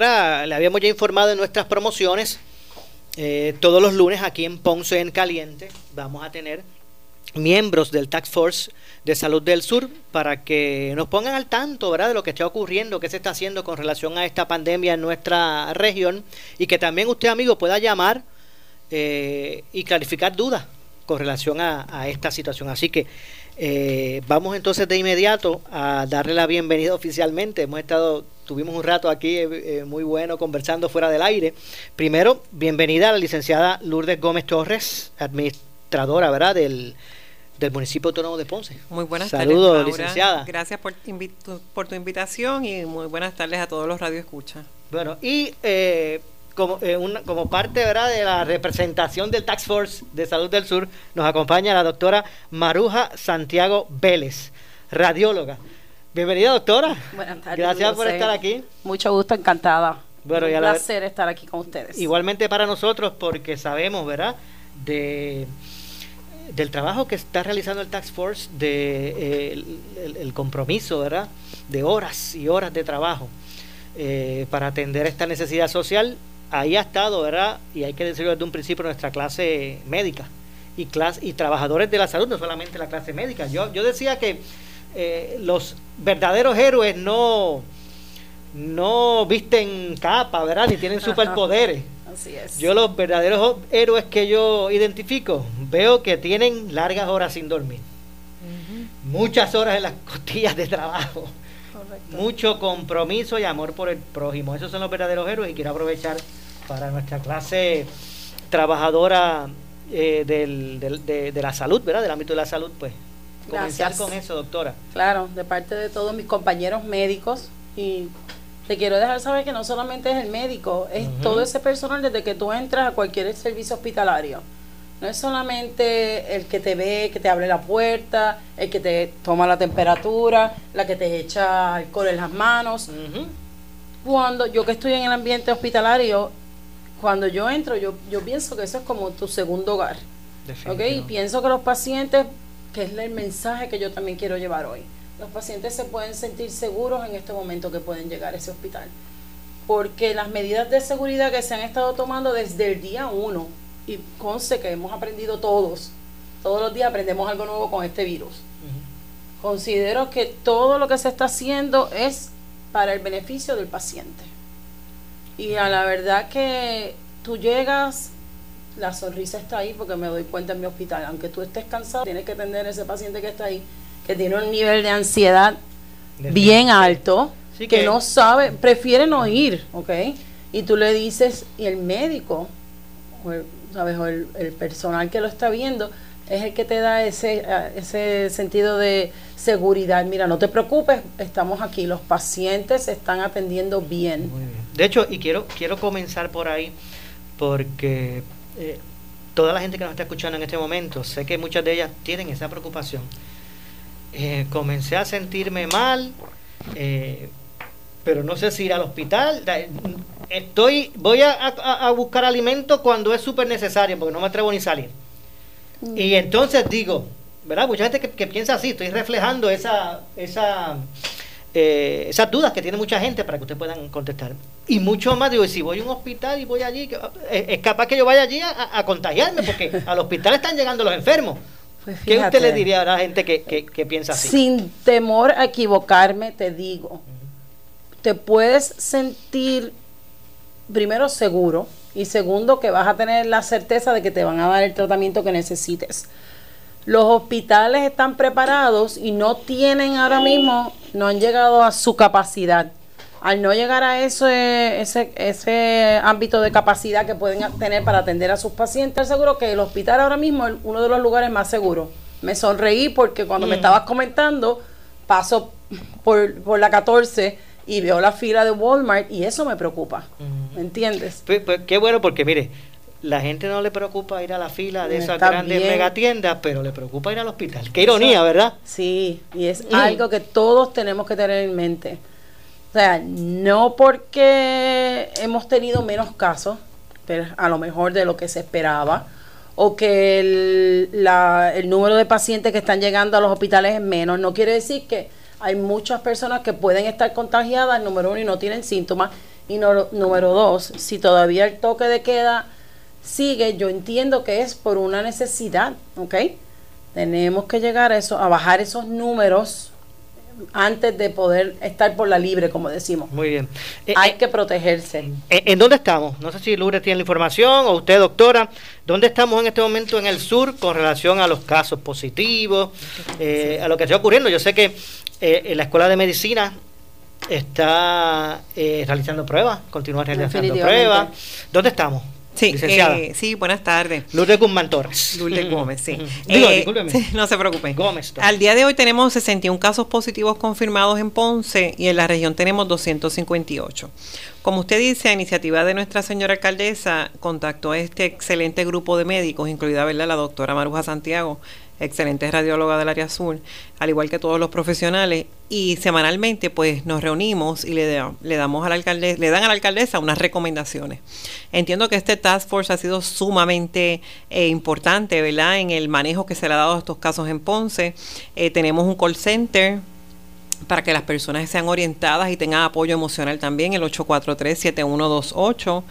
le habíamos ya informado en nuestras promociones, eh, todos los lunes aquí en Ponce en Caliente vamos a tener miembros del Task Force de Salud del Sur para que nos pongan al tanto ¿verdad? de lo que está ocurriendo, qué se está haciendo con relación a esta pandemia en nuestra región y que también usted, amigo, pueda llamar eh, y clarificar dudas con relación a, esta situación. Así que eh, vamos entonces de inmediato a darle la bienvenida oficialmente. Hemos estado, tuvimos un rato aquí eh, muy bueno conversando fuera del aire. Primero, bienvenida a la licenciada Lourdes Gómez Torres, administradora ¿verdad? del del municipio autónomo de Ponce. Muy buenas tardes. Saludos, licenciada. Gracias por, por tu invitación y muy buenas tardes a todos los radioescuchas. Bueno, y eh, como, eh, como parte ¿verdad? de la representación del Tax Force de Salud del Sur, nos acompaña la doctora Maruja Santiago Vélez, radióloga. Bienvenida, doctora. Buenas tardes. Gracias por estar aquí. Mucho gusto, encantada. Bueno, Un placer estar aquí con ustedes. Igualmente para nosotros, porque sabemos, ¿verdad?, de del trabajo que está realizando el Tax Force, de eh, el, compromiso, ¿verdad?, de horas y horas de trabajo eh, para atender esta necesidad social, ahí ha estado, ¿verdad? Y hay que decirlo desde un principio nuestra clase médica y clase y trabajadores de la salud, no solamente la clase médica. Yo, yo decía que eh, los verdaderos héroes no no visten capa, ¿verdad? Ni tienen superpoderes. Yo los verdaderos héroes que yo identifico, veo que tienen largas horas sin dormir. Muchas horas en las costillas de trabajo. Mucho compromiso y amor por el prójimo. Esos son los verdaderos héroes y quiero aprovechar para nuestra clase trabajadora eh, del, de, de, la salud, ¿verdad? Del ámbito de la salud, pues comenzar con eso, doctora. Claro, de parte de todos mis compañeros médicos y te quiero dejar saber que no solamente es el médico, es todo ese personal desde que tú entras a cualquier servicio hospitalario. No es solamente el que te ve, que te abre la puerta, el que te toma la temperatura, la que te echa alcohol en las manos. Cuando yo que estoy en el ambiente hospitalario, cuando yo entro, yo, yo pienso que eso es como tu segundo hogar. ¿okay? Y pienso que los pacientes, que es el mensaje que yo también quiero llevar hoy los pacientes se pueden sentir seguros en este momento que pueden llegar a ese hospital. Porque las medidas de seguridad que se han estado tomando desde el día uno, y conste que hemos aprendido todos, todos los días aprendemos algo nuevo con este virus. Considero que todo lo que se está haciendo es para el beneficio del paciente. Y a la verdad que tú llegas, la sonrisa está ahí porque me doy cuenta en mi hospital. Aunque tú estés cansado, tienes que atender a ese paciente que está ahí que tiene un nivel de ansiedad bien alto, que, no sabe, prefiere no ir, ¿ok? Y tú le dices, y el médico, o el, ¿sabes? O el, personal que lo está viendo, es el que te da ese, ese sentido de seguridad. Mira, no te preocupes, estamos aquí, los pacientes se están atendiendo bien. De hecho, y quiero, quiero comenzar por ahí, porque eh, toda la gente que nos está escuchando en este momento, sé que muchas de ellas tienen esa preocupación eh, comencé a sentirme mal, eh, pero no sé si ir al hospital. Estoy, voy a, buscar alimento cuando es súper necesario, porque no me atrevo ni salir. Mm. Y entonces digo, ¿verdad? Mucha gente que, piensa así, estoy reflejando esa, esa, eh, esas dudas que tiene mucha gente para que ustedes puedan contestar. Y mucho más, digo, si voy a un hospital y voy allí, es, capaz que yo vaya allí a, a contagiarme, porque al hospital están llegando los enfermos. Pues ¿Qué usted le diría a la gente que, piensa así? Sin temor a equivocarme, te digo, te puedes sentir primero seguro y segundo que vas a tener la certeza de que te van a dar el tratamiento que necesites. Los hospitales están preparados y no tienen ahora mismo, no han llegado a su capacidad al no llegar a ese, ese, ese ámbito de capacidad que pueden tener para atender a sus pacientes, seguro que el hospital ahora mismo es uno de los lugares más seguros. Me sonreí porque cuando me mm. estabas comentando, paso por, por la 14 y veo la fila de Walmart y eso me preocupa. ¿Me entiendes? Pues, pues, qué bueno porque mire, la gente no le preocupa ir a la fila de esas grandes megatiendas, pero le preocupa ir al hospital. Qué ironía, ¿verdad? Sí, y es mm. algo que todos tenemos que tener en mente. O sea, no porque hemos tenido menos casos, pero a lo mejor de lo que se esperaba, o que el, el número de pacientes que están llegando a los hospitales es menos, no quiere decir que hay muchas personas que pueden estar contagiadas, número uno, y no tienen síntomas, Y número dos, si todavía el toque de queda sigue, yo entiendo que es por una necesidad, ¿ok? Tenemos que llegar a eso, a bajar esos números antes de poder estar por la libre, como decimos. Muy bien. Eh, Hay eh, que protegerse. Eh, ¿En dónde estamos? No sé si Lourdes tiene la información o usted, doctora. ¿Dónde estamos en este momento en el sur con relación a los casos positivos, a lo que está ocurriendo? Yo sé que en la Escuela de Medicina está realizando pruebas, continúa realizando pruebas. ¿Dónde estamos? Sí, eh, sí, buenas tardes. Lourdes Guzmán Torres. Lourdes Gómez, sí. Eh, no se preocupen. Gómez. Al día de hoy tenemos 61 casos positivos confirmados en Ponce y en la región tenemos 258. Como usted dice, a iniciativa de nuestra señora alcaldesa, contactó a este excelente grupo de médicos, incluida ¿verdad? la doctora Maruja Santiago, excelente radióloga del área azul, al igual que todos los profesionales, y semanalmente pues nos reunimos y le, le damos al alcalde, le dan a la alcaldesa unas recomendaciones. Entiendo que este task force ha sido sumamente eh, importante, ¿verdad? En el manejo que se le ha dado a estos casos en Ponce. Eh, tenemos un call center para que las personas sean orientadas y tengan apoyo emocional también, el 843-7128.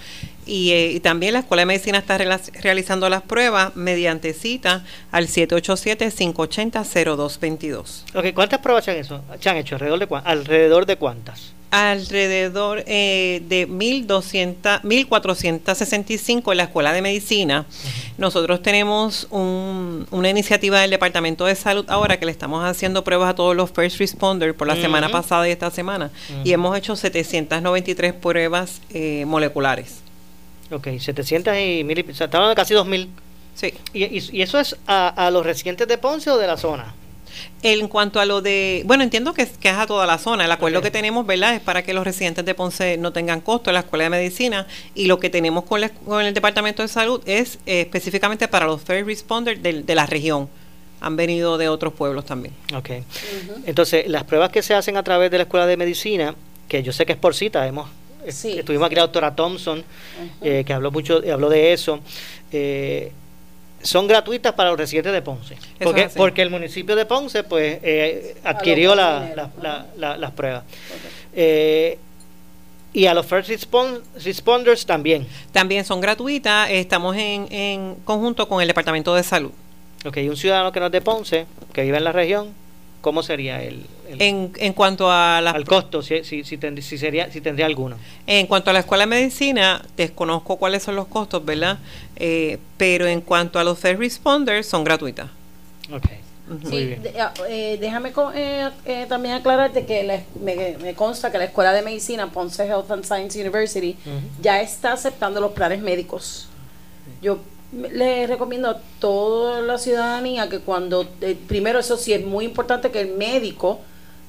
Eh, y, también la Escuela de Medicina está realizando las pruebas mediante cita al 787-580-0222. Okay, ¿Cuántas pruebas se han hecho? ¿Se han hecho? ¿Alrededor de, ¿Alrededor de cuántas? Alrededor eh, de 1.200, 1.465 en la Escuela de Medicina. Nosotros tenemos una iniciativa del Departamento de Salud ahora que le estamos haciendo pruebas a todos los first responders por la semana pasada y esta semana. Y hemos hecho 793 pruebas eh, moleculares. Ok, 700 y mil, estaban casi 2.000. Sí. ¿Y, y, eso es a, a los residentes de Ponce o de la zona? En cuanto a lo de, bueno, entiendo que, que es a toda la zona. El acuerdo que tenemos, ¿verdad? Es para que los residentes de Ponce no tengan costo en la Escuela de Medicina y lo que tenemos con, con el Departamento de Salud es eh, específicamente para los first responders de, de, la región. Han venido de otros pueblos también. Ok. Entonces, las pruebas que se hacen a través de la Escuela de Medicina, que yo sé que es por cita, hemos Sí. Estuvimos aquí la doctora Thompson, eh, que habló mucho, habló de eso. Eh, son gratuitas para los residentes de Ponce. Porque, porque el municipio de Ponce pues eh, adquirió la, las pruebas. Eh, y a los first responders también. También son gratuitas. Estamos en, en conjunto con el Departamento de Salud. Ok, un ciudadano que no es de Ponce, que vive en la región, ¿cómo sería el, en, en, cuanto a al costo si, si, si, si, sería si tendría alguno en cuanto a la escuela de medicina desconozco cuáles son los costos verdad eh, pero en cuanto a los first responders son gratuitas Ok. Muy bien. Ah, eh, déjame eh, eh, también aclararte que me, me, consta que la Escuela de Medicina Ponce Health and Science University ya está aceptando los planes médicos. Yo le recomiendo a toda la ciudadanía que cuando, eh, primero eso sí es muy importante que el médico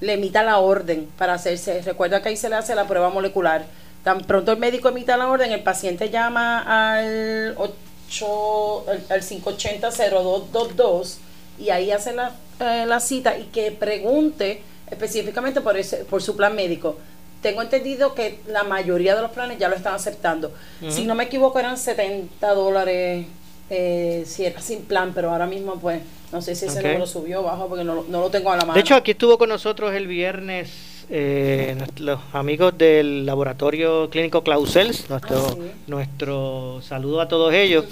le emita la orden para hacerse, recuerda que ahí se le hace la prueba molecular. Tan pronto el médico emita la orden, el paciente llama al 8, al, 580-0222 y ahí hace la, eh, la cita y que pregunte específicamente por, ese, por su plan médico tengo entendido que la mayoría de los planes ya lo están aceptando. Si no me equivoco, eran 70 dólares eh, si era sin plan, pero ahora mismo, pues, no sé si ese número subió o bajó porque no, no, lo tengo a la mano. De hecho, aquí estuvo con nosotros el viernes eh, los amigos del laboratorio clínico Clausels, nuestro, ah, nuestro saludo a todos ellos,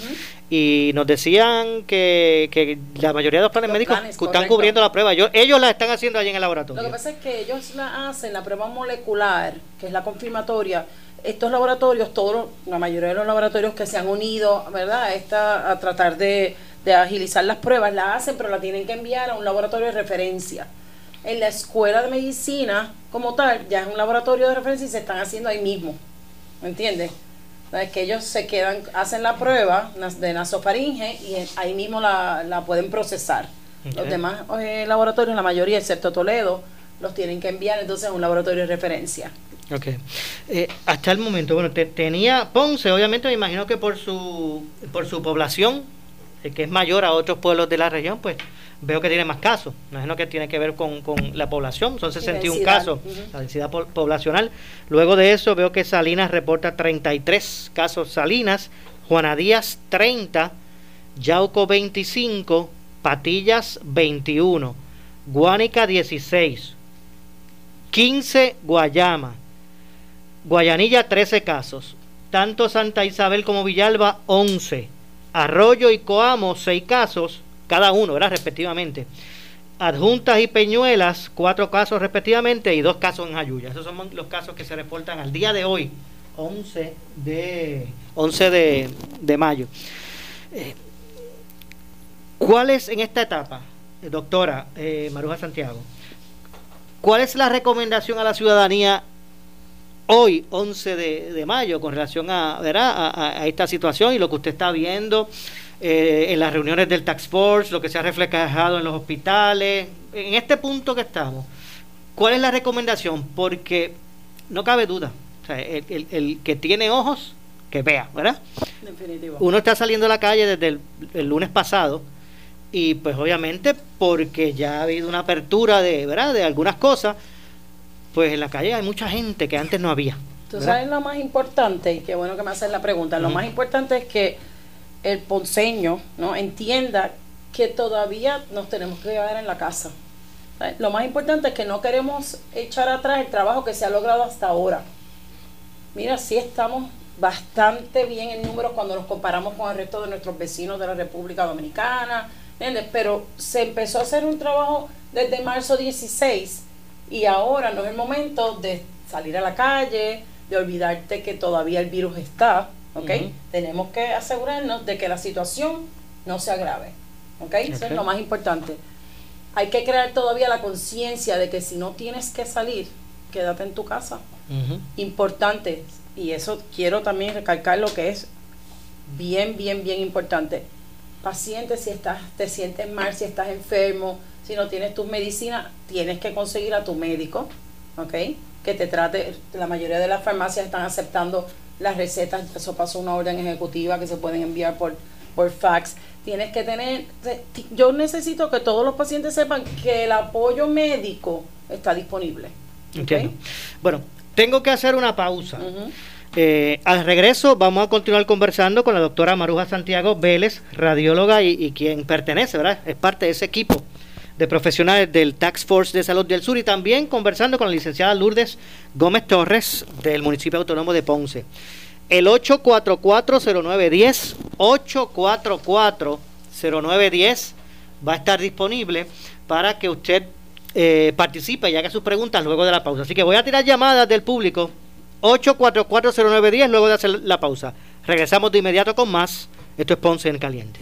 y nos decían que, que, la mayoría de los planes médicos están cubriendo la prueba. ellos la están haciendo allí en el laboratorio. Lo que pasa es que ellos la hacen, la prueba molecular, que es la confirmatoria. Estos laboratorios, todos, la mayoría de los laboratorios que se han unido, ¿verdad?, Esta, a tratar de, de agilizar las pruebas, la hacen, pero la tienen que enviar a un laboratorio de referencia en la escuela de medicina como tal, ya es un laboratorio de referencia y se están haciendo ahí mismo. ¿Me entiendes? Es que ellos se quedan, hacen la prueba de nasofaringe y ahí mismo la, pueden procesar. Los demás eh, laboratorios, la mayoría, excepto Toledo, los tienen que enviar entonces a un laboratorio de referencia. Ok. Eh, hasta el momento, bueno, tenía Ponce, obviamente me imagino que por su, por su población, eh, que es mayor a otros pueblos de la región, pues veo que tiene más casos. Imagino que tiene que ver con, la población, son 61 casos, la densidad poblacional. Luego de eso veo que Salinas reporta 33 casos. Salinas, Juana Díaz 30, Yauco 25, Patillas 21, Guánica 16, 15 Guayama, Guayanilla 13 casos, tanto Santa Isabel como Villalba 11, Arroyo y Coamo 6 casos, cada uno, ¿verdad? Respectivamente. Adjuntas y Peñuelas, 4 casos respectivamente y 2 casos en Ayuya. Esos son los casos que se reportan al día de hoy, 11 de, 11 de, mayo. Eh, ¿Cuál es en esta etapa, eh, doctora eh, Maruja Santiago? ¿Cuál es la recomendación a la ciudadanía hoy, 11 de, mayo, con relación a, a, esta situación y lo que usted está viendo eh, en las reuniones del Tax Force, lo que se ha reflejado en los hospitales? En este punto que estamos, ¿cuál es la recomendación? Porque no cabe duda, el, que tiene ojos, que vea, ¿verdad? Definitivo. Uno está saliendo a la calle desde el lunes pasado y pues obviamente porque ya ha habido una apertura de, ¿verdad? de algunas cosas, pues en la calle hay mucha gente que antes no había. Tú sabes lo más importante, y qué bueno que me haces la pregunta, lo más importante es que el ponceño ¿no? entienda que todavía nos tenemos que quedar en la casa. Lo más importante es que no queremos echar atrás el trabajo que se ha logrado hasta ahora. Mira, sí estamos bastante bien en números cuando nos comparamos con el resto de nuestros vecinos de la República Dominicana, pero se empezó a hacer un trabajo desde marzo 16 y ahora no es el momento de salir a la calle, de olvidarte que todavía el virus está, ¿ok? Tenemos que asegurarnos de que la situación no se agrave, ¿ok? Eso es lo más importante. Hay que crear todavía la conciencia de que si no tienes que salir, quédate en tu casa. Importante, y eso quiero también recalcar lo que es bien, bien, bien importante paciente, si estás, te sientes mal, si estás enfermo, si no tienes tus medicinas, tienes que conseguir a tu médico, ¿ok? Que te trate, la mayoría de las farmacias están aceptando las recetas, eso pasó una orden ejecutiva que se pueden enviar por, por fax. Tienes que tener, yo necesito que todos los pacientes sepan que el apoyo médico está disponible. ¿okay? Bueno, tengo que hacer una pausa. Eh, al regreso vamos a continuar conversando con la doctora Maruja Santiago Vélez, radióloga y, quien pertenece, ¿verdad? Es parte de ese equipo de profesionales del Tax Force de Salud del Sur y también conversando con la licenciada Lourdes Gómez Torres del municipio autónomo de Ponce. El 844-0910, 844-0910 va a estar disponible para que usted eh, participe y haga sus preguntas luego de la pausa. Así que voy a tirar llamadas del público 8440910 luego de hacer la pausa. Regresamos de inmediato con más. Esto es Ponce en Caliente.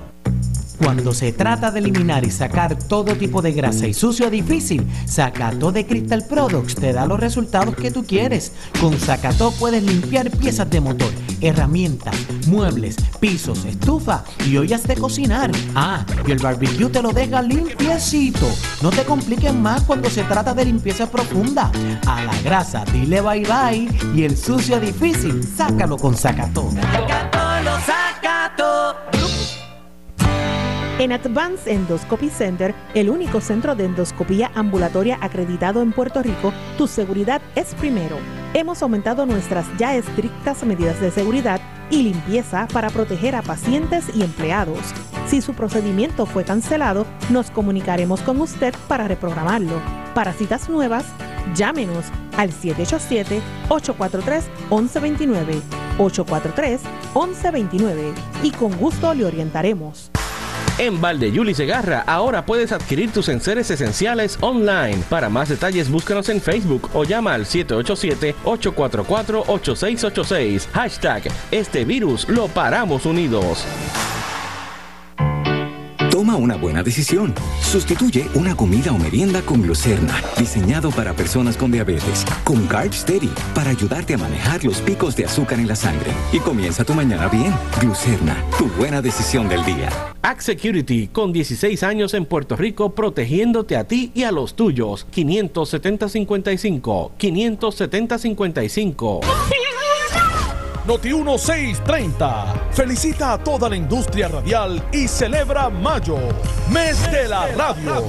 Cuando se trata de eliminar y sacar todo tipo de grasa y sucio difícil, Zacató de Crystal Products te da los resultados que tú quieres. Con Zacató puedes limpiar piezas de motor, herramientas, muebles, pisos, estufa y ollas de cocinar. Ah, y el barbecue te lo deja limpiecito. No te compliques más cuando se trata de limpieza profunda. A la grasa dile bye bye y el sucio difícil sácalo con Zacató. Lo En Advanced Endoscopy Center, el único centro de endoscopía ambulatoria acreditado en Puerto Rico, tu seguridad es primero. Hemos aumentado nuestras ya estrictas medidas de seguridad y limpieza para proteger a pacientes y empleados. Si su procedimiento fue cancelado, nos comunicaremos con usted para reprogramarlo. Para citas nuevas, llámenos al 787-843-1129. 843-1129 y con gusto le orientaremos. En Valdeyuli Segarra ahora puedes adquirir tus enseres esenciales online. Para más detalles búscanos en Facebook o llama al 787-844-8686. Hashtag Este virus lo paramos unidos. Toma una buena decisión. Sustituye una comida o merienda con glucerna, diseñado para personas con diabetes, con Carb Steady, para ayudarte a manejar los picos de azúcar en la sangre. Y comienza tu mañana bien. Glucerna, tu buena decisión del día. Act Security, con 16 años en Puerto Rico, protegiéndote a ti y a los tuyos. 570-55. 570-55. Noti 1630 felicita a toda la industria radial y celebra Mayo, mes de la radio.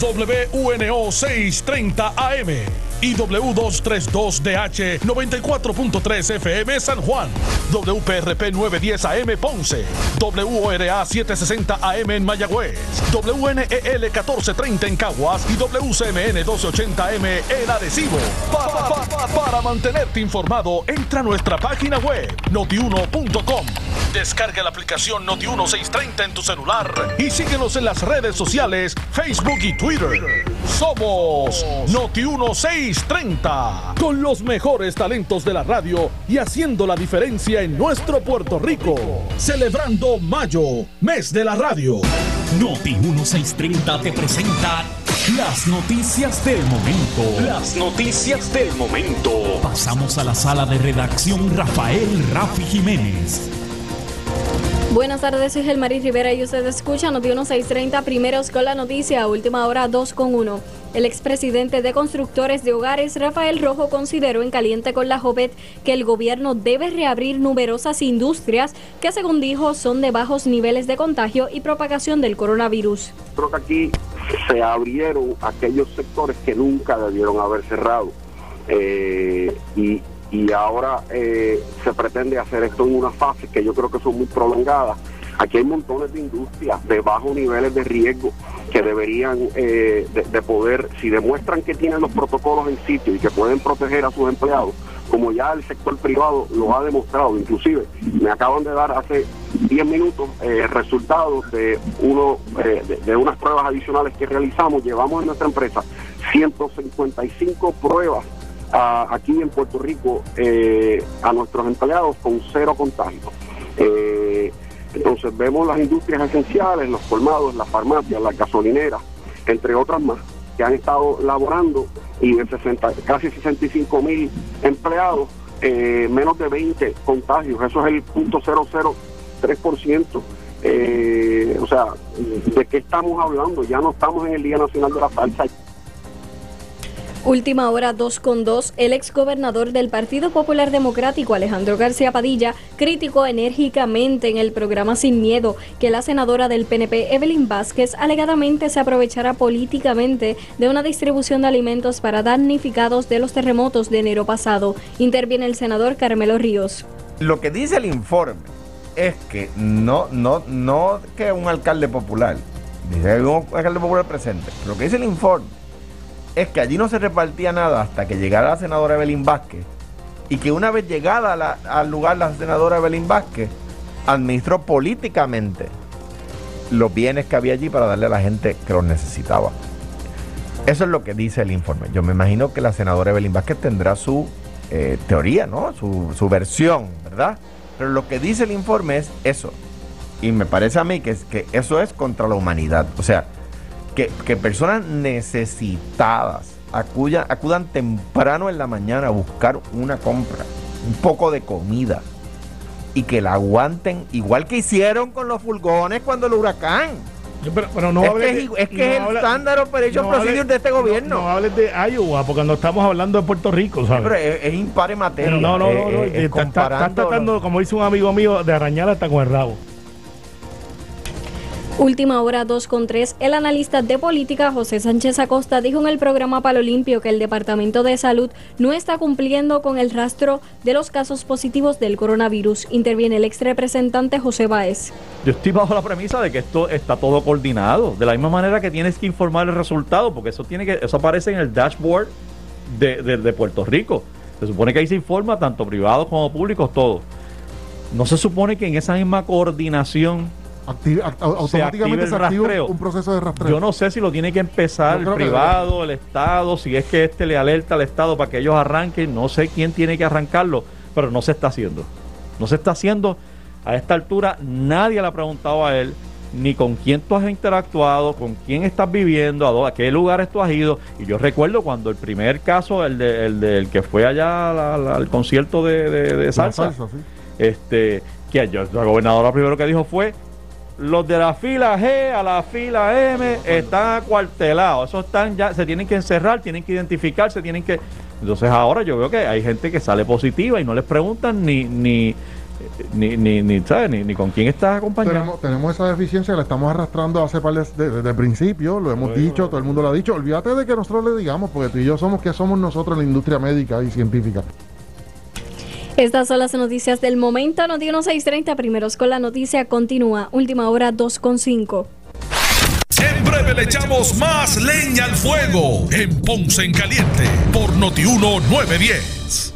WNO 630 AM y W232DH 94.3 FM San Juan, WPRP 910 AM Ponce, WORA 760 AM en Mayagüez, WNEL 1430 en Caguas y WCMN 1280 AM en Arecibo. para mantenerte informado, entra a nuestra página web notiuno.com. Descarga la aplicación Noti1630 en tu celular y síguenos en las redes sociales, Facebook y Twitter. Somos Noti1630, con los mejores talentos de la radio y haciendo la diferencia en nuestro Puerto Rico. Celebrando Mayo, mes de la radio. Noti1630 te presenta las noticias del momento. Las noticias del momento. Pasamos a la sala de redacción Rafael Rafi Jiménez. Buenas tardes, soy Gelmaris Rivera y usted escucha Noti 1630, primeros con la noticia, última hora 2 con 1. El expresidente de Constructores de Hogares, Rafael Rojo, consideró en Caliente con la Jovet que el gobierno debe reabrir numerosas industrias que, según dijo, son de bajos niveles de contagio y propagación del coronavirus. Creo que aquí se abrieron aquellos sectores que nunca debieron haber cerrado. Eh, y y ahora eh, se pretende hacer esto en una fase que yo creo que son muy prolongadas. Aquí hay montones de industrias de bajos niveles de riesgo que deberían eh, de, poder, si demuestran que tienen los protocolos en sitio y que pueden proteger a sus empleados, como ya el sector privado lo ha demostrado, inclusive me acaban de dar hace 10 minutos eh, resultados de, uno, de, de unas pruebas adicionales que realizamos, llevamos en nuestra empresa 155 pruebas aquí en Puerto Rico eh, a nuestros empleados con cero contagio. Eh, entonces vemos las industrias esenciales, los colmados, las farmacias, las gasolineras, entre otras más, que han estado laborando y de 60, casi 65 mil empleados, eh, menos de 20 contagios, eso es el punto 003%. Eh, o sea, ¿de qué estamos hablando? Ya no estamos en el Día Nacional de la Salsa. Última hora 2 con 2, el exgobernador del Partido Popular Democrático Alejandro García Padilla criticó enérgicamente en el programa Sin Miedo que la senadora del PNP Evelyn Vázquez alegadamente se aprovechara políticamente de una distribución de alimentos para damnificados de los terremotos de enero pasado. Interviene el senador Carmelo Ríos. Lo que dice el informe es que no, no, no que un alcalde popular, dice un alcalde popular presente, lo que dice el informe es que allí no se repartía nada hasta que llegara la senadora Evelyn Vázquez y que una vez llegada al lugar la senadora Evelyn Vázquez administró políticamente los bienes que había allí para darle a la gente que los necesitaba. Eso es lo que dice el informe. Yo me imagino que la senadora Evelyn Vázquez tendrá su eh, teoría, ¿no? Su, versión, ¿verdad? Pero lo que dice el informe es eso, y me parece a mí que, que eso es contra la humanidad. O sea, que, personas necesitadas acudan temprano en la mañana a buscar una compra, un poco de comida, y que la aguanten igual que hicieron con los furgones cuando el huracán. Pero, no es, que, es, es, que es el estándar operation procedure de este gobierno. No, hables de Iowa, porque no estamos hablando de Puerto Rico, ¿sabes? pero es, es impar materia. No, no, no. no, estás tratando, como dice un amigo mío, de arañar hasta con el rabo. Última hora 2 con 3. El analista de política José Sánchez Acosta dijo en el programa Palo Limpio que el Departamento de Salud no está cumpliendo con el rastro de los casos positivos del coronavirus. Interviene el ex representante José Báez. Yo estoy bajo la premisa de que esto está todo coordinado. De la misma manera que tienes que informar el resultado, porque eso tiene que, eso aparece en el dashboard de Puerto Rico. Se supone que ahí se informa tanto privados como públicos, todo. No se supone que en esa misma coordinación automáticamente se, activa un proceso de rastreo. Yo no sé si lo tiene que empezar el privado, el Estado, si es que este le alerta al Estado para que ellos arranquen, no sé quién tiene que arrancarlo, pero no se está haciendo. No se está haciendo. A esta altura nadie le ha preguntado a él ni con quién tú has interactuado, con quién estás viviendo, a, qué lugares tú has ido. Y yo recuerdo cuando el primer caso, el, de, el, que fue allá al concierto de, salsa, este, que yo, la gobernadora primero que dijo fue los de la fila G a la fila M están acuartelados. Esos están ya, se tienen que encerrar, tienen que identificarse, tienen que. Entonces ahora yo veo que hay gente que sale positiva y no les preguntan ni ni ni, ni, ni, ni, con quién estás acompañando. Tenemos, esa deficiencia, la estamos arrastrando hace par desde, el principio, lo hemos dicho, todo el mundo lo ha dicho. Olvídate de que nosotros le digamos, porque tú y yo somos que somos nosotros en la industria médica y científica. Estas son las noticias del momento. Noti 1630, primeros con la noticia, continúa. Última hora 2.5. En breve le echamos más leña al fuego en Ponce en Caliente por Noti 910.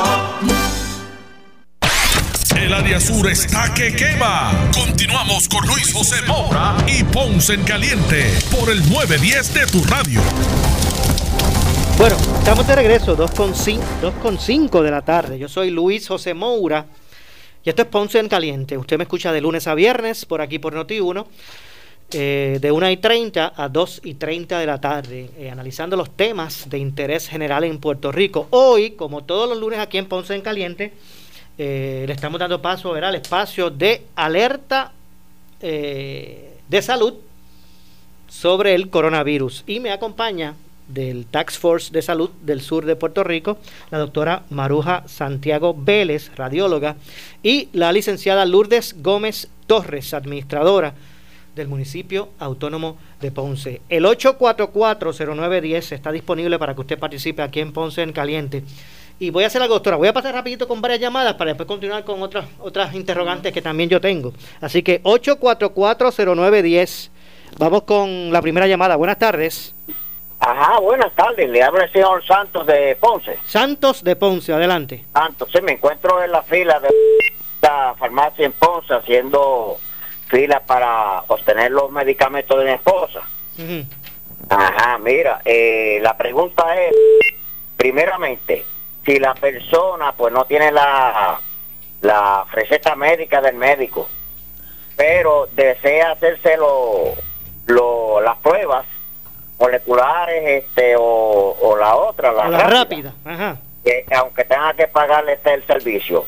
El área sur está que quema. Continuamos con Luis José Moura y Ponce en Caliente por el 910 de tu radio. Bueno, estamos de regreso, 2.5 de la tarde. Yo soy Luis José Moura y esto es Ponce en Caliente. Usted me escucha de lunes a viernes por aquí por Noti1. Eh, de 1 y 30 a 2 y 30 de la tarde, eh, analizando los temas de interés general en Puerto Rico. Hoy, como todos los lunes aquí en Ponce en Caliente, eh, le estamos dando paso al espacio de alerta eh, de salud sobre el coronavirus. Y me acompaña del Tax Force de Salud del sur de Puerto Rico, la doctora Maruja Santiago Vélez, radióloga, y la licenciada Lourdes Gómez Torres, administradora del municipio autónomo de Ponce. El 844-0910 está disponible para que usted participe aquí en Ponce en Caliente. Y voy a hacer algo, doctora. Voy a pasar rapidito con varias llamadas para después continuar con otras otras interrogantes que también yo tengo. Así que 8440910. Vamos con la primera llamada. Buenas tardes. Ajá, buenas tardes. Le habla el señor Santos de Ponce. Santos de Ponce, adelante. Santos, sí, me encuentro en la fila de la farmacia en Ponce haciendo fila para obtener los medicamentos de mi esposa. Ajá, mira, eh, la pregunta es, primeramente, si la persona pues no tiene la, la receta médica del médico, pero desea hacerse lo, las pruebas moleculares este o, la otra, la, rápida, Que, aunque tenga que pagarle este el servicio,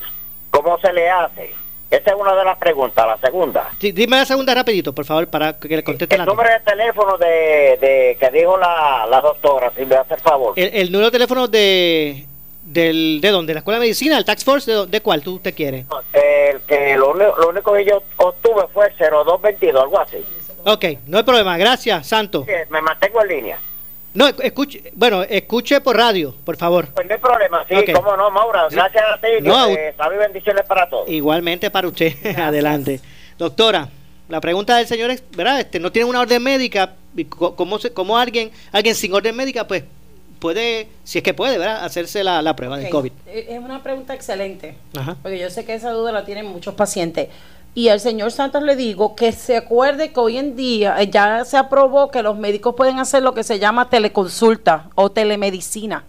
¿cómo se le hace? Esa es una de las preguntas. La segunda. dime la segunda rapidito, por favor, para que le conteste El número de teléfono de, de, que dijo la, la doctora, si me hace el favor. El, número de teléfono de... Del, ¿De dónde? ¿La Escuela de Medicina? ¿El Tax Force? ¿De, de cuál tú te quieres? El que lo, lo único que yo obtuve fue el 0222, algo así. Ok, no hay problema. Gracias, Santo. me mantengo en línea. No, escuche, bueno, escuche por radio, por favor. Pues no hay problema, sí, cómo no, Maura. Gracias a ti, no, y bendiciones para todos. Igualmente para usted, adelante. Doctora, la pregunta del señor es, ¿verdad? Este, no tiene una orden médica, ¿cómo, se, cómo alguien, alguien sin orden médica, pues puede, si es que puede, ¿verdad? Hacerse la, la prueba del COVID. Es una pregunta excelente, porque yo sé que esa duda la tienen muchos pacientes. Y al señor Santos le digo que se acuerde que hoy en día eh, ya se aprobó que los médicos pueden hacer lo que se llama teleconsulta o telemedicina.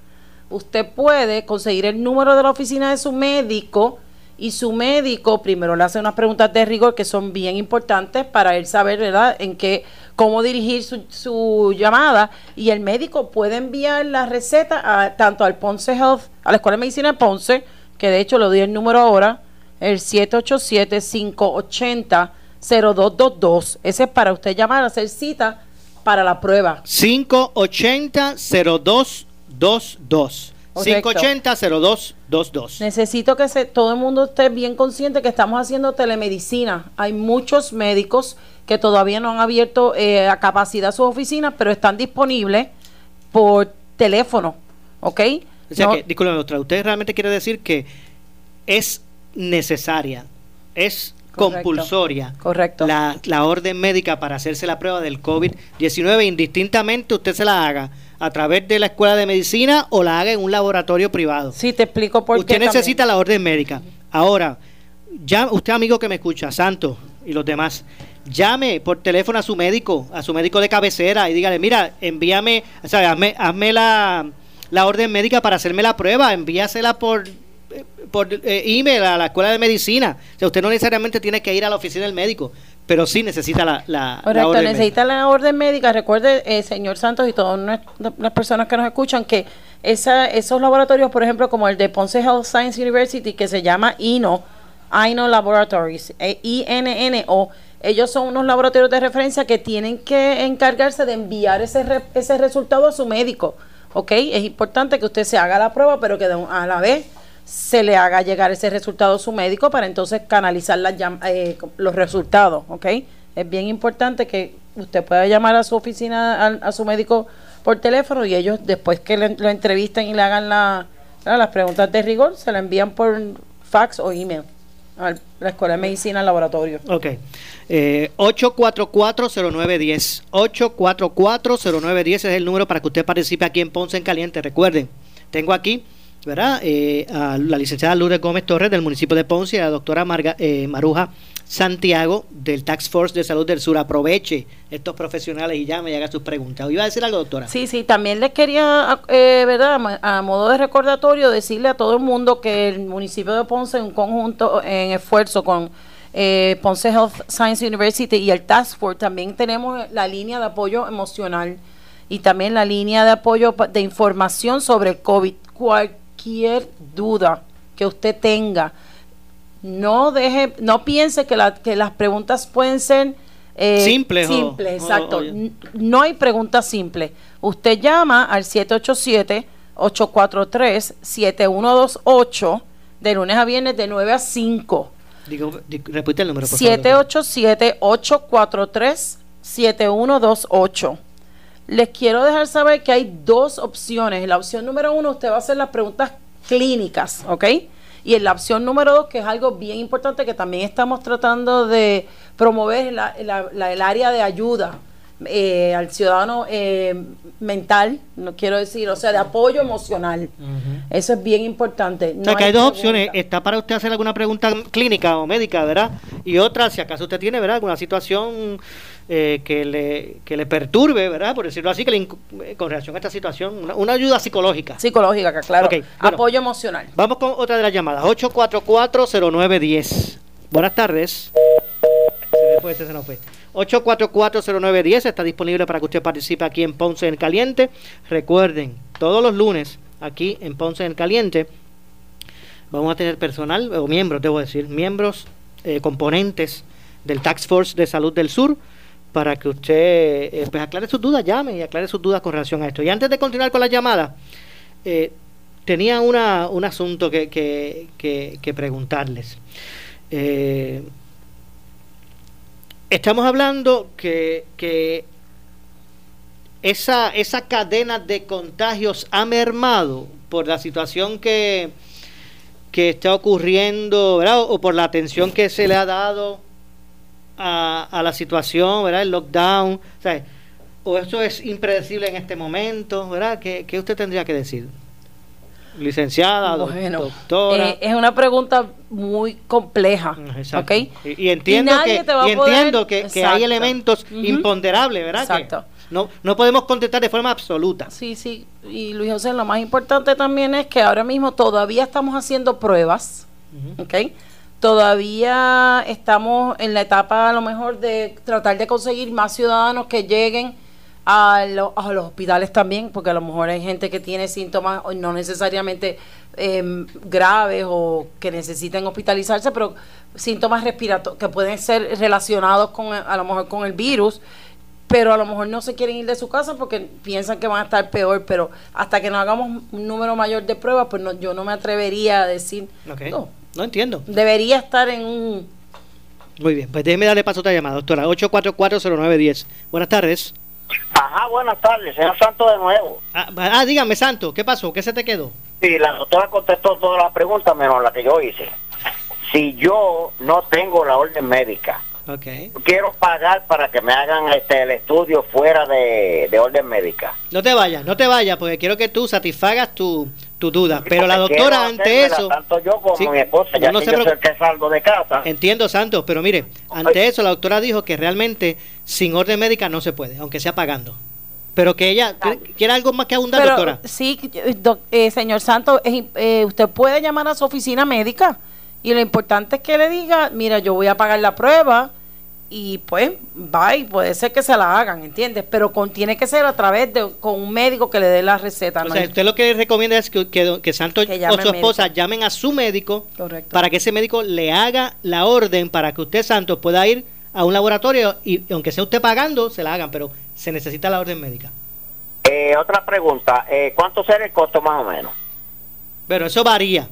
Usted puede conseguir el número de la oficina de su médico y su médico primero le hace unas preguntas de rigor que son bien importantes para él saber, ¿verdad?, en qué, cómo dirigir su, su llamada y el médico puede enviar la receta tanto al Ponce Health, a la Escuela de Medicina de Ponce, que de hecho le doy el número ahora, el 787-580-0222. Ese es para usted llamar a hacer cita para la prueba. 580-0222. 580-0222. Necesito que se, todo el mundo esté bien consciente que estamos haciendo telemedicina. Hay muchos médicos que todavía no han abierto eh, a capacidad sus oficinas, pero están disponibles por teléfono. ¿Ok? O sea que, disculpe, doctora, usted realmente quiere decir que es necesaria, es compulsoria correcto. La, la, orden médica para hacerse la prueba del COVID-19, indistintamente usted se la haga a través de la escuela de medicina o la haga en un laboratorio privado. Sí, te explico por usted necesita la orden médica. Ahora, ya usted amigo que me escucha, Santo y los demás, llame por teléfono a su médico, a su médico de cabecera y dígale, mira, envíame, o sea, hazme, hazme la, la orden médica para hacerme la prueba, envíasela por por eh, email a la escuela de medicina. O sea, usted no necesariamente tiene que ir a la oficina del médico, pero sí necesita la, la, orden necesita la orden médica. Recuerde, eh, señor Santos y todas las personas que nos escuchan, que esa, esos laboratorios, por ejemplo, como el de Ponce Health Science University, que se llama INO, INO Laboratories, e INNO, ellos son unos laboratorios de referencia que tienen que encargarse de enviar ese, ese resultado a su médico. ¿Ok? Es importante que usted se haga la prueba, pero que a la vez se le haga llegar ese resultado a su médico para entonces canalizar eh, los resultados, ¿ok? Es bien importante que usted pueda llamar a su oficina, a, su médico por teléfono y ellos después que lo entrevisten y le hagan la, las preguntas de rigor, se la envían por fax o email a la Escuela de Medicina al laboratorio. Ok. Eh, 844-0910. 844-0910 es el número para que usted participe aquí en Ponce en Caliente. Recuerden, tengo aquí ¿verdad? Eh, a la licenciada Lourdes Gómez Torres del municipio de Ponce y a la doctora eh, Maruja Santiago del Tax Force de Salud del Sur. Aproveche estos profesionales y llame y haga sus preguntas. ¿Iba a decir algo, doctora? Sí, sí, también les quería, eh, ¿verdad? A modo de recordatorio, decirle a todo el mundo que el municipio de Ponce, en conjunto, en esfuerzo con eh, Ponce Health Science University y el Task Force, también tenemos la línea de apoyo emocional y también la línea de apoyo de información sobre el COVID. Cualquier cualquier duda que usted tenga, no deje, no piense que, la, que las preguntas pueden ser eh, simples. Simples, exacto. no hay preguntas simples. Usted llama al 787-843-7128 de lunes a viernes de 9 a 5. Digo, repite el número, por 787-843-7128 les quiero dejar saber que hay dos opciones. la opción número uno, usted va a hacer las preguntas clínicas, ¿ok? Y en la opción número dos, que es algo bien importante que también estamos tratando de promover, el área de ayuda eh, al ciudadano eh, mental, no quiero decir, o sea, de apoyo emocional. Eso es bien importante. o sea, que hay, dos opciones. Está para usted hacer alguna pregunta clínica o médica, ¿verdad? Y otra, si acaso usted tiene, ¿verdad? Alguna situación eh, que, le, que le perturbe, ¿verdad? Por decirlo así, que con relación a esta situación, una, ayuda psicológica. Psicológica, claro. apoyo emocional. Vamos con otra de las llamadas. 844-0910. Buenas tardes. Se se nos fue. 8440910 está disponible para que usted participe aquí en Ponce en Caliente. Recuerden, todos los lunes aquí en Ponce en Caliente vamos a tener personal, o miembros, debo decir, miembros eh, componentes del Tax Force de Salud del Sur para que usted eh, pues aclare sus dudas, llame y aclare sus dudas con relación a esto. Y antes de continuar con la llamada, eh, tenía una, un asunto que, que, preguntarles. Estamos hablando que, que esa, esa cadena de contagios ha mermado por la situación que, que está ocurriendo, ¿verdad? O por la atención que se le ha dado a, a la situación, ¿verdad? El lockdown, o eso es impredecible en este momento, ¿verdad? ¿Qué, usted tendría que decir? Licenciada, doctora. Eh, es una pregunta muy compleja. Y, entiendo que, entiendo que, hay elementos imponderables, ¿verdad? Exacto. No, no podemos contestar de forma absoluta. Sí, sí. Y Luis José, lo más importante también es que ahora mismo todavía estamos haciendo pruebas, ¿ok? Todavía estamos en la etapa a lo mejor de tratar de conseguir más ciudadanos que lleguen a, los hospitales también, porque a lo mejor hay gente que tiene síntomas no necesariamente em, graves o que necesiten hospitalizarse, pero síntomas respiratorios que pueden ser relacionados con a lo mejor con el virus pero a lo mejor no se quieren ir de su casa porque piensan que van a estar peor, pero hasta que no hagamos un número mayor de pruebas, pues no, yo no me atrevería a decir, no, no entiendo. Debería estar en un... Muy bien, pues déjeme darle paso a otra llamada, doctora, 8440910. Buenas tardes. Ajá, buenas tardes, señor Santo de nuevo. Ah, ah, dígame, Santo, ¿qué pasó? ¿Qué se te quedó? Sí, la doctora contestó todas las preguntas menos la que yo hice. Si yo no tengo la orden médica, Okay. Quiero pagar para que me hagan este el estudio fuera de, orden médica. No te vayas, no te vayas, porque quiero que tú satisfagas tu, Pero la doctora ante eso... Tanto yo como mi esposa, ya no que yo que salgo de casa. Entiendo, Santos, pero mire, ante eso la doctora dijo que realmente sin orden médica no se puede, aunque sea pagando. Pero que ella quiere algo más que abundar, doctora. Sí, eh, señor Santos, eh, usted puede llamar a su oficina médica y lo importante es que le diga, mira, yo voy a pagar la prueba y pues va y puede ser que se la hagan, ¿entiendes? Pero con, tiene que ser a través de con un médico que le dé la receta. O sea, usted lo que recomienda es que, que, Santos o su esposa llamen a su médico para que ese médico le haga la orden para que usted, Santos, pueda ir a un laboratorio y aunque sea usted pagando, se la hagan, pero se necesita la orden médica. Eh, otra pregunta, eh, ¿cuánto será el costo más o menos? Bueno, eso varía.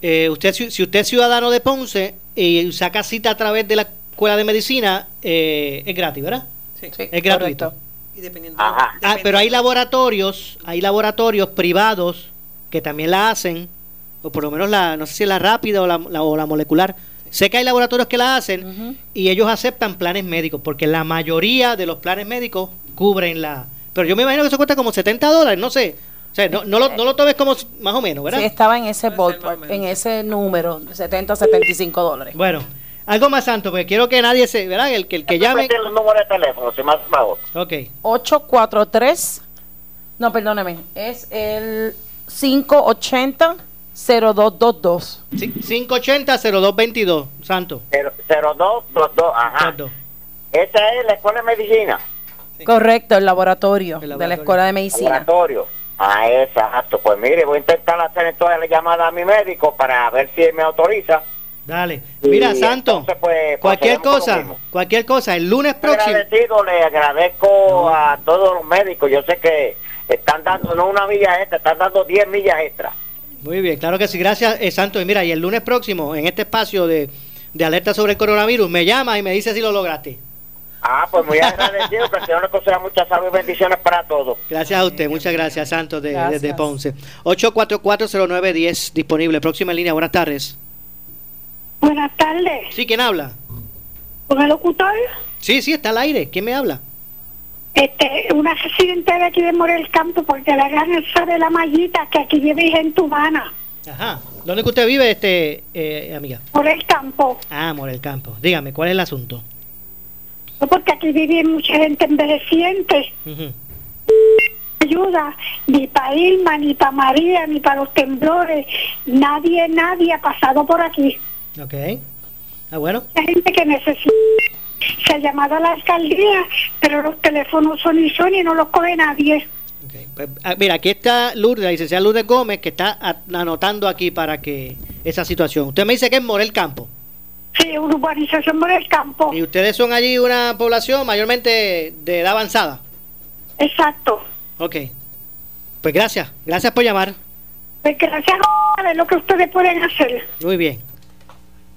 Eh, usted, si usted es ciudadano de Ponce y saca cita a través de la escuela de medicina, eh, es gratis, ¿verdad? Sí, es gratuito. Ah, pero hay laboratorios, hay laboratorios privados que también la hacen, o por lo menos la, no sé si la rápida o la, o la molecular. Sé que hay laboratorios que la hacen y ellos aceptan planes médicos, porque la mayoría de los planes médicos cubren la... Pero yo me imagino que eso cuesta como 70 dólares, no sé. O sea, no, no, lo, no lo tomes como más o menos, ¿verdad? Sí, estaba en ese en ese número, 70 75 dólares. Bueno, algo más santo, porque quiero que nadie se, ¿verdad? El que, el que llame. el número de teléfono, si más favor. Ok. 843, no, perdóneme, es el 580 0222. Sí, 580 0222, santo. 0222, ajá. Esa es la escuela de medicina. Correcto, el laboratorio, de la escuela de medicina. Laboratorio. Ah, exacto. Pues mire, voy a intentar hacer entonces la llamada a mi médico para ver si él me autoriza. Dale. Mira, Santo, pues, cualquier cosa, cualquier cosa, el lunes próximo. Agradecido, le agradezco a todos los médicos. Yo sé que están dando no una milla extra, están dando 10 millas extra. Muy bien, claro que sí. Gracias, eh, Santo. Y mira, y el lunes próximo, en este espacio de, de alerta sobre el coronavirus, me llama y me dice si lo lograste. Ah, pues muy agradecido, que el Señor conceda mucha salud y bendiciones para todos. Gracias a usted, muchas gracias, Santos, de, desde Ponce. 8440910, disponible. Próxima línea, buenas tardes. Buenas tardes. Sí, ¿quién habla? ¿Con el locutor? Sí, sí, está al aire. ¿Quién me habla? Este, una residente de aquí de Morel Campo, porque la gran de la mallita que aquí vive gente humana. Ajá. ¿Dónde que usted vive, este, eh, amiga? Morel Campo. Ah, Morel Campo. Dígame, ¿cuál es el asunto? porque aquí vive mucha gente envejeciente. Ayuda ni para Irma, ni para María, ni para los temblores. Nadie, nadie ha pasado por aquí. Ok. Ah, bueno. Hay gente que necesita. Se ha llamado a la alcaldía, pero los teléfonos son y son y no los coge nadie. Okay. Pues, ah, mira, aquí está Lourdes, la licenciada Lourdes Gómez, que está anotando aquí para que esa situación. Usted me dice que es Morel Campo. Sí, urbanización por el campo. ¿Y ustedes son allí una población mayormente de edad avanzada? Exacto. Ok. Pues gracias, gracias por llamar. Pues gracias a lo que ustedes pueden hacer. Muy bien.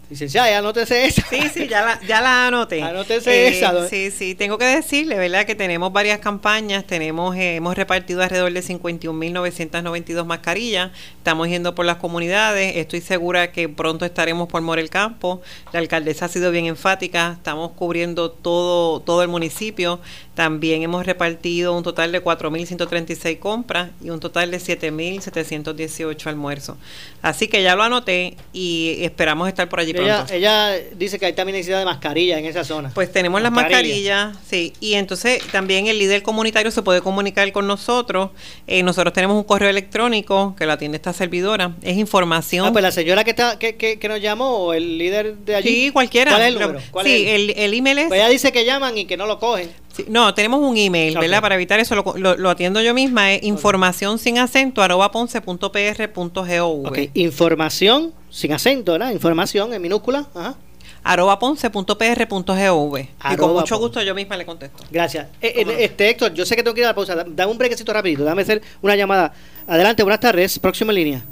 Licenciada, ya anótese esa. Sí, sí, ya la, ya la anoté. Anótese Eh, esa. Sí, sí, tengo que decirle, ¿verdad? Que tenemos varias campañas, tenemos, eh, hemos repartido alrededor de 51.992 mascarillas, estamos yendo por las comunidades, estoy segura que pronto estaremos por Morel Campo, la alcaldesa ha sido bien enfática, estamos cubriendo todo, todo el municipio, también hemos repartido un total de 4.136 compras y un total de 7.718 almuerzos. Así que ya lo anoté y esperamos estar por allí Ella, pronto. ella dice que hay también necesidad de mascarilla en esa zona. Pues tenemos las Mascarilla. mascarillas, sí, y entonces también el líder comunitario se puede comunicar con nosotros. Eh, nosotros tenemos un correo electrónico que lo atiende esta servidora, es información. Ah, pues la señora que, está, que, que, que nos llamó o el líder de allí. Sí, cualquiera. ¿Cuál es el número? ¿Cuál sí, es el, el email es... Pues ella dice que llaman y que no lo cogen. Sí, no, tenemos un email. ¿verdad? Para evitar eso, lo, lo- lo atiendo yo misma, es información sin acento arroba ponce.pr.gov. Ok, información sin acento, ¿verdad? Información en minúscula. Ajá. arroba ponce.pr.gov. Y con mucho gusto yo misma le contesto. Gracias. Eh, eh, este Héctor, yo sé que tengo que ir a la pausa. Da- Dame un brequecito rapidito. Dame hacer una llamada. Adelante, buenas tardes. Próxima línea.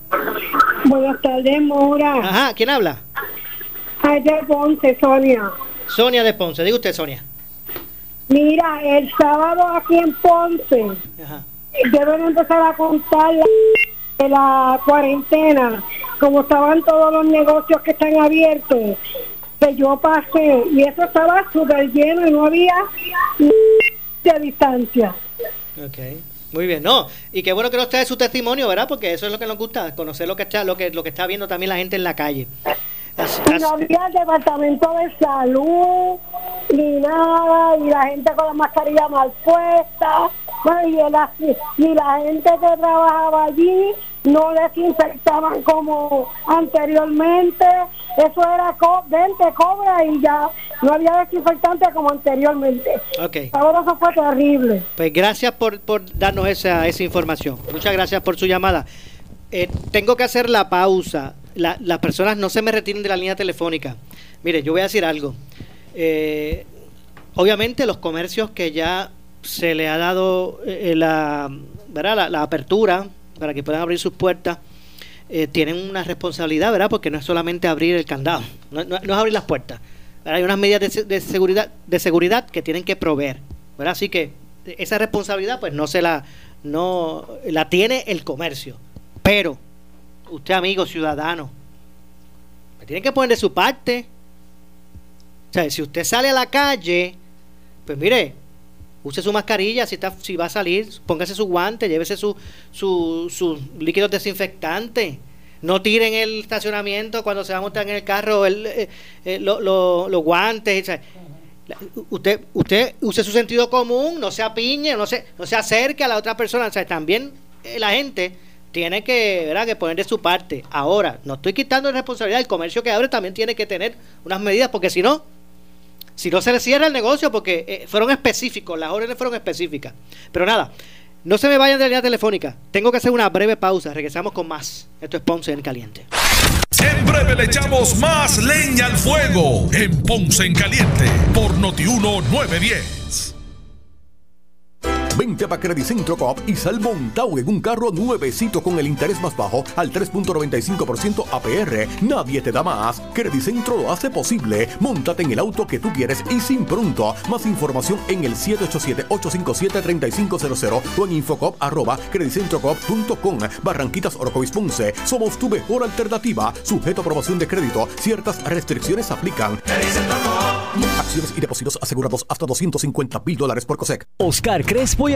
Buenas tardes, Mora. Ajá, ¿quién habla? Ay, de Ponce, Sonia. Sonia de Ponce. Diga usted, Sonia. Mira, el sábado aquí en Ponce Ajá. deben empezar a contar la, de la cuarentena, como estaban todos los negocios que están abiertos, que yo pasé y eso estaba súper lleno y no había de distancia. Ok. Muy bien, no, y qué bueno que nos trae su testimonio, ¿verdad? Porque eso es lo que nos gusta, conocer lo que está, lo que, lo que está viendo también la gente en la calle. Así- Y no había departamento de salud ni nada, y la gente con la mascarilla mal puesta, y, el- y la gente que trabajaba allí no desinfectaban como anteriormente, eso era co vente, cobra y ya, no había desinfectante como anteriormente. Ok. Ahora eso fue terrible. Pues gracias por, por darnos esa, esa información. Muchas gracias por su llamada. Eh, tengo que hacer la pausa. La- las personas no se me retiren de la línea telefónica. Mire, yo voy a decir algo. Eh, obviamente los comercios que ya se le ha dado eh, la, ¿verdad? La, apertura para que puedan abrir sus puertas, eh, tienen una responsabilidad, ¿verdad? Porque no es solamente abrir el candado, no, no- es abrir las puertas. Hay unas medidas de, de seguridad, de seguridad que tienen que proveer, ¿verdad? Así que esa responsabilidad, pues no se la, no la tiene el comercio. Pero usted, amigo ciudadano, tiene que poner de su parte. O sea, si usted sale a la calle, pues mire, use su mascarilla, si está, si va a salir, póngase su guante, llévese su, su, sus líquidos desinfectantes. No tiren el estacionamiento cuando se va a montar en el carro el, eh, eh, lo- lo- los guantes. usted, usted use su sentido común, no se apiñe, no se, no se acerque a la otra persona. O sea, también eh, la gente tiene que, ¿verdad? que poner de su parte. Ahora, no estoy quitando responsabilidad. El comercio que abre también tiene que tener unas medidas, porque si no, si no se le cierra el negocio, porque eh, fueron específicos, las órdenes fueron específicas. Pero nada, no se me vayan de la línea telefónica. Tengo que hacer una breve pausa. Regresamos con más. Esto es Ponce en Caliente. En breve le echamos más leña al fuego en Ponce en Caliente por Notiuno 910. Vente para Credicentro Coop y sal montado en un carro nuevecito con el interés más bajo al 3.95% APR. Nadie te da más. Credicentro lo hace posible. Móntate en el auto que tú quieres y sin pronto. Más información en el 787-857-3500 o en infocop arroba credicentrocop.com. Barranquitas Orocovis Ponce. Somos tu mejor alternativa. Sujeto a aprobación de crédito. Ciertas restricciones aplican. Acciones y depósitos asegurados hasta 250 mil dólares por COSEC. Oscar Crespo y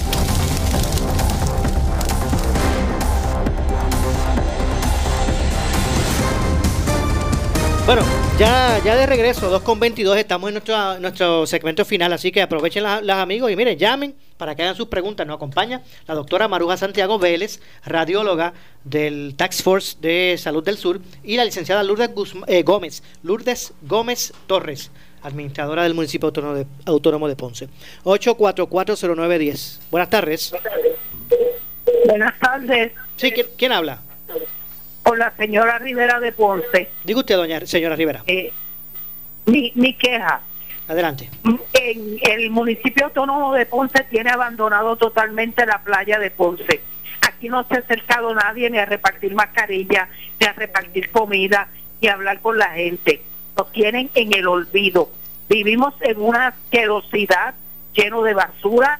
Bueno, ya, ya de regreso, 2 con 22, estamos en nuestro, nuestro segmento final, así que aprovechen las amigos y miren, llamen para que hagan sus preguntas. Nos acompaña la doctora Maruja Santiago Vélez, radióloga del Tax Force de Salud del Sur, y la licenciada Lourdes eh, Gómez, Lourdes Gómez Torres, administradora del municipio autónomo de, autónomo de Ponce. 8440910. Buenas tardes. Buenas tardes. Sí, ¿quién habla? Con la señora Rivera de Ponce. Diga usted, doña señora Rivera. Eh, mi, mi queja. Adelante. En el municipio autónomo de Ponce tiene abandonado totalmente la playa de Ponce. Aquí no se ha acercado nadie ni a repartir mascarilla, ni a repartir comida, ni a hablar con la gente. Nos tienen en el olvido. Vivimos en una asquerosidad lleno de basura,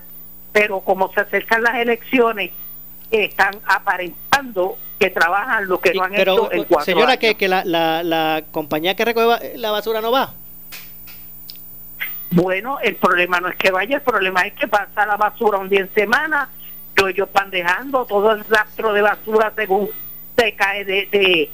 pero como se acercan las elecciones, están aparentando que trabajan lo que no han hecho en cuatro señora, que, que la, la, la compañía que recoge la basura no va. Bueno, el problema no es que vaya, el problema es que pasa la basura un día en semana, pero ellos van dejando todo el rastro de basura según se cae de, de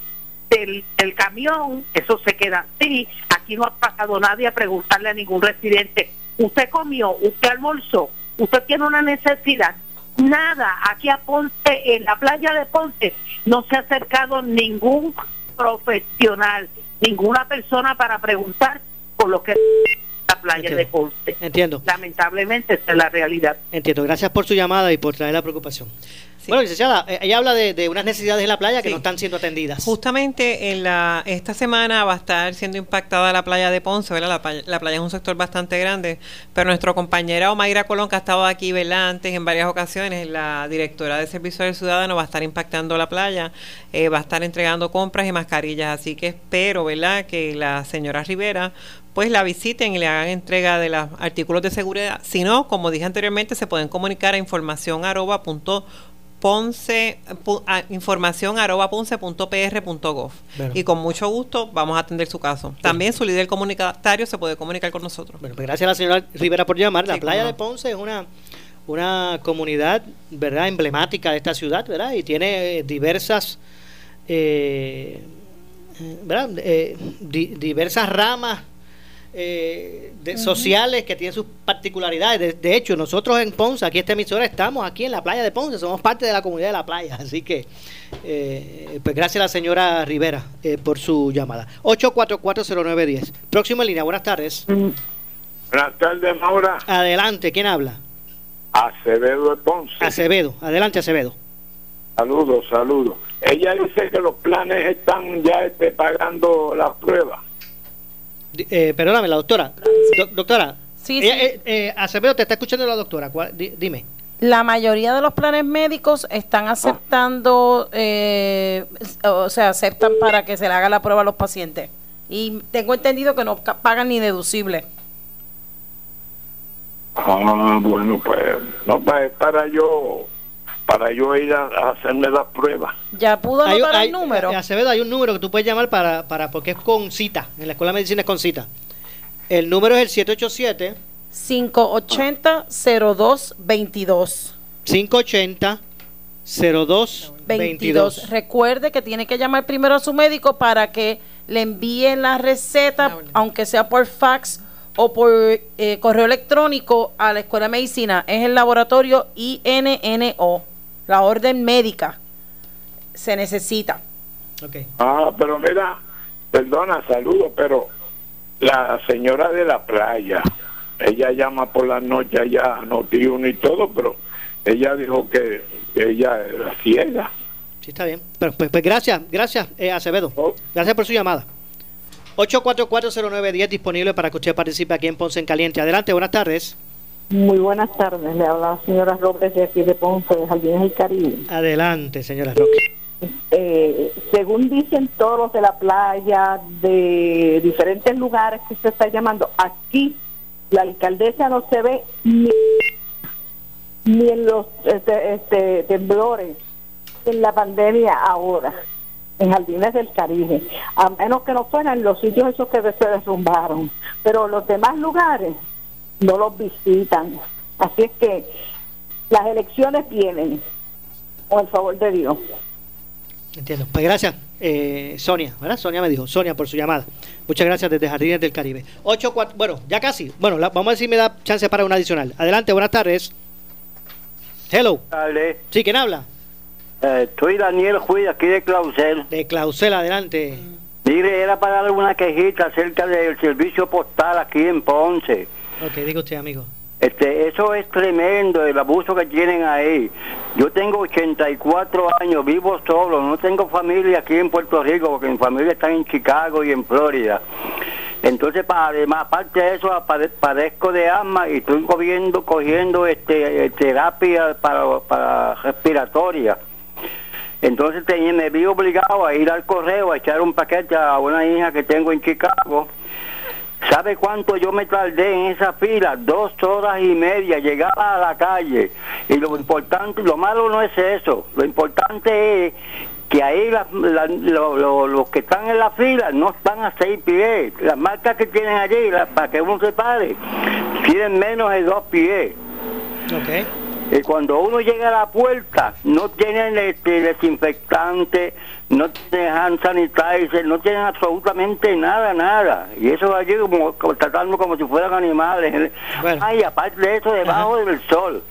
del, del, camión, eso se queda así. Aquí no ha pasado nadie a preguntarle a ningún residente, ¿usted comió? ¿Usted almorzó? ¿Usted tiene una necesidad? Nada. Aquí a Ponce, en la playa de Ponce, no se ha acercado ningún profesional, ninguna persona para preguntar por lo que es la playa de Ponce. Entiendo. Lamentablemente, esa es la realidad. Entiendo. Gracias por su llamada y por traer la preocupación. Bueno, licenciada, eh, ella habla de, unas necesidades en la playa que no están siendo atendidas. Justamente en la esta semana va a estar siendo impactada la playa de Ponce, ¿verdad? La, playa, es un sector bastante grande, pero nuestra compañera Omaira Colón, que ha estado aquí ¿verdad? antes en varias ocasiones, la directora de Servicio del Ciudadano, va a estar impactando la playa, eh, va a estar entregando compras y mascarillas, así que espero, ¿verdad?, que la señora Rivera pues la visiten y le hagan entrega de los artículos de seguridad. Si no, como dije anteriormente, se pueden comunicar a información arroba ponce, información arroba ponce.pr.gov. Y con mucho gusto vamos a atender su caso. También su líder comunitario se puede comunicar con nosotros. Bueno, pues gracias a la señora Rivera por llamar. La playa de Ponce es una una comunidad verdad emblemática de esta ciudad verdad y tiene diversas eh, ¿verdad? Eh, diversas ramas eh, de, sociales que tienen sus particularidades. De, hecho, nosotros en Ponce, aquí esta emisora, estamos aquí en la playa de Ponce, somos parte de la comunidad de la playa. Así que, eh, pues gracias a la señora Rivera eh, por su llamada. 8440910. Próximo en línea, buenas tardes. Buenas tardes, Maura. Adelante, ¿quién habla? Acevedo de Ponce. Acevedo, adelante, Acevedo. Saludos, saludos. Ella dice que los planes están ya este, pagando las pruebas. Eh, perdóname, la doctora. doctora. Sí, eh, eh, Acevedo, te está escuchando la doctora. dime. La mayoría de los planes médicos están aceptando, eh, o sea, aceptan para que se le haga la prueba a los pacientes. Y tengo entendido que no pagan ni deducible. Ah, bueno, pues no, pues para yo para yo ir a, hacerme las pruebas. ¿Ya pudo anotar el número? Acevedo, hay un número que tú puedes llamar para, para porque es con cita. En la Escuela de Medicina es con cita. El número es el 787 580 0222. 580 0222. Recuerde que tiene que llamar primero a su médico para que le envíen la receta, aunque sea por fax o por eh, correo electrónico a la Escuela de Medicina. Es el laboratorio INNO la orden médica se necesita. Okay. Ah, pero mira, perdona, saludo, pero la señora de la playa, ella llama por la noche allá a Notiuno y todo, pero ella dijo que, ella era ciega. Sí, está bien. Pero, pues, pues gracias, gracias, eh, Acevedo. Oh. Gracias por su llamada. 8440910 disponible para que usted participe aquí en Ponce en Caliente. Adelante, buenas tardes. Muy buenas tardes, le habla la señora López de aquí de Ponce, de Jardines del Caribe. Adelante, señora Roque. Eh, según dicen todos los de la playa, de diferentes lugares que se está llamando, aquí la alcaldesa no se ve ni, ni en los este, este, temblores, en la pandemia ahora, en Jardines del Caribe, a menos que no fueran los sitios esos que se derrumbaron, pero los demás lugares no los visitan. Así es que las elecciones vienen, con el favor de Dios. Entiendo. Pues gracias, eh, Sonia, ¿verdad? Sonia me dijo, Sonia por su llamada. Muchas gracias desde Jardines del Caribe. 8, 4, bueno, ya casi. Bueno, vamos a ver si me da chance para una adicional. Adelante, buenas tardes. Hello. Dale. Sí, ¿quién habla? Eh, soy Daniel Juiz, aquí de Clausel. De Clausel, adelante. Mire, era para darle una quejita acerca del servicio postal aquí en Ponce. Ok, diga usted, amigo. Este, eso es tremendo, el abuso que tienen ahí. Yo tengo 84 años, vivo solo, no tengo familia aquí en Puerto Rico, porque mi familia está en Chicago y en Florida. Entonces, además, aparte de eso, padezco de asma y estoy cogiendo, cogiendo este, terapia para, para respiratoria. Entonces me vi obligado a ir al correo a echar un paquete a una hija que tengo en Chicago ¿Sabe cuánto yo me tardé en esa fila? Dos horas y media, llegaba a la calle. Y lo importante, lo malo no es eso, lo importante es que ahí los que están en la fila no están a seis pies. Las marcas que tienen allí, para que uno se pare, tienen menos de dos pies. Okay. Y cuando uno llega a la puerta, no tienen este desinfectante, no tienen hand sanitizer, no tienen absolutamente nada, nada. Y eso allí como, tratando como si fueran animales. Ay, aparte de eso, debajo del sol.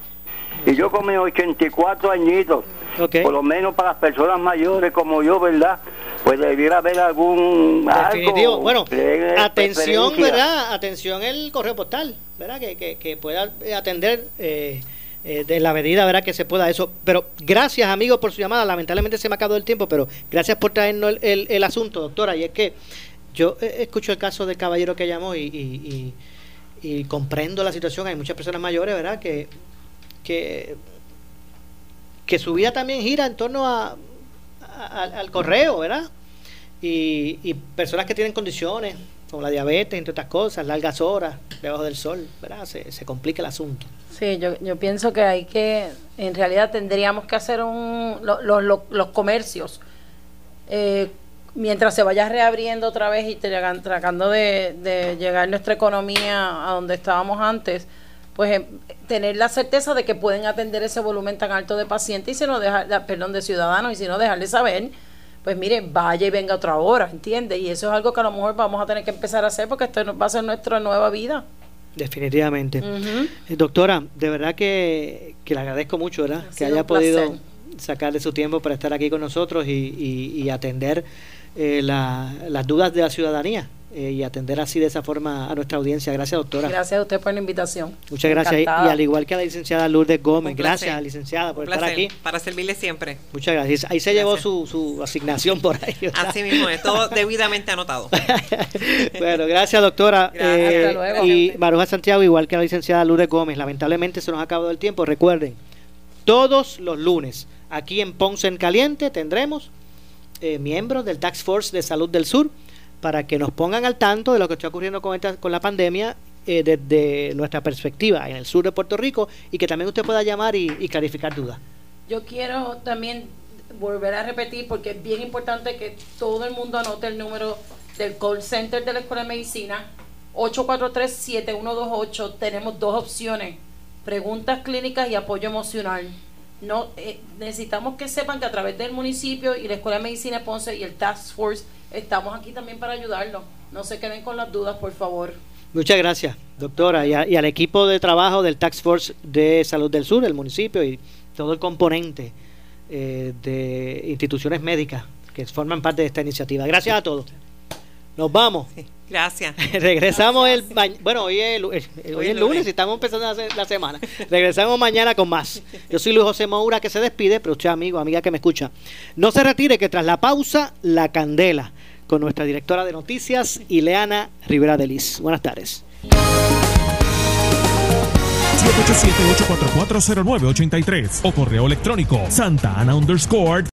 Y yo con mis 84 añitos, por lo menos para las personas mayores como yo, ¿verdad? Pues debiera haber algún... Definitivo. bueno, atención, ¿verdad? Atención el correo postal, ¿verdad? Que, que, que pueda atender... Eh, eh, de la medida ¿verdad? que se pueda eso. Pero gracias, amigo, por su llamada. Lamentablemente se me ha acabado el tiempo, pero gracias por traernos el, el, asunto, doctora. Y es que yo escucho el caso del caballero que llamó y, y, comprendo la situación. Hay muchas personas mayores, ¿verdad?, que, que, que su vida también gira en torno a, al correo, ¿verdad? Y, y personas que tienen condiciones como la diabetes, entre otras cosas, largas horas debajo del sol, ¿verdad? Se, se complica el asunto. Sí, yo, yo pienso que hay que, en realidad tendríamos que hacer un, los comercios, eh, mientras se vaya reabriendo otra vez y tratando de, llegar nuestra economía a donde estábamos antes, pues eh, tener la certeza de que pueden atender ese volumen tan alto de pacientes y si no dejar, perdón, de ciudadanos y si no dejarles saber, pues mire, vaya y venga otra hora, ¿entiende? Y eso es algo que a lo mejor vamos a tener que empezar a hacer porque esto va a ser nuestra nueva vida. Definitivamente. Eh, doctora, de verdad que, le agradezco mucho, ¿verdad? que haya podido sacarle su tiempo para estar aquí con nosotros y, atender eh, las dudas de la ciudadanía. Eh, y atender así de esa forma a nuestra audiencia. Gracias, doctora. Gracias a usted por la invitación. Muchas gracias. Y al igual que a la licenciada Lourdes Gómez, gracias, licenciada, por estar aquí. Para servirle siempre. Muchas gracias. Ahí se llevó su, su asignación por ahí. Así mismo es, todo debidamente anotado. bueno, gracias, doctora. Eh, y Maruja Santiago, igual que a la licenciada Lourdes Gómez, lamentablemente se nos ha acabado el tiempo. Recuerden, todos los lunes, aquí en Ponce en Caliente, tendremos eh, miembros del Tax Force de Salud del Sur para que nos pongan al tanto de lo que está ocurriendo con, esta, con la pandemia eh, desde nuestra perspectiva en el sur de Puerto Rico y que también usted pueda llamar y, clarificar dudas. Yo quiero también volver a repetir porque es bien importante que todo el mundo anote el número del call center de la Escuela de Medicina 843-7128. Tenemos dos opciones, preguntas clínicas y apoyo emocional. No, eh, necesitamos que sepan que a través del municipio y la Escuela de Medicina Ponce y el Task Force estamos aquí también para ayudarlos. No se queden con las dudas, por favor. Muchas gracias, doctora, y, al equipo de trabajo del Tax Force de Salud del Sur, el municipio y todo el componente eh, de instituciones médicas que forman parte de esta iniciativa. Gracias a todos. Nos vamos. gracias. Regresamos el bueno, hoy es, hoy es lunes y estamos empezando la semana. Regresamos mañana con más. Yo soy Luis José Moura que se despide, pero usted amigo, amiga que me escucha, no se retire que tras la pausa la candela con nuestra directora de noticias, Ileana Rivera de Liz. Buenas tardes. 787-844-0983 o correo electrónico santana underscore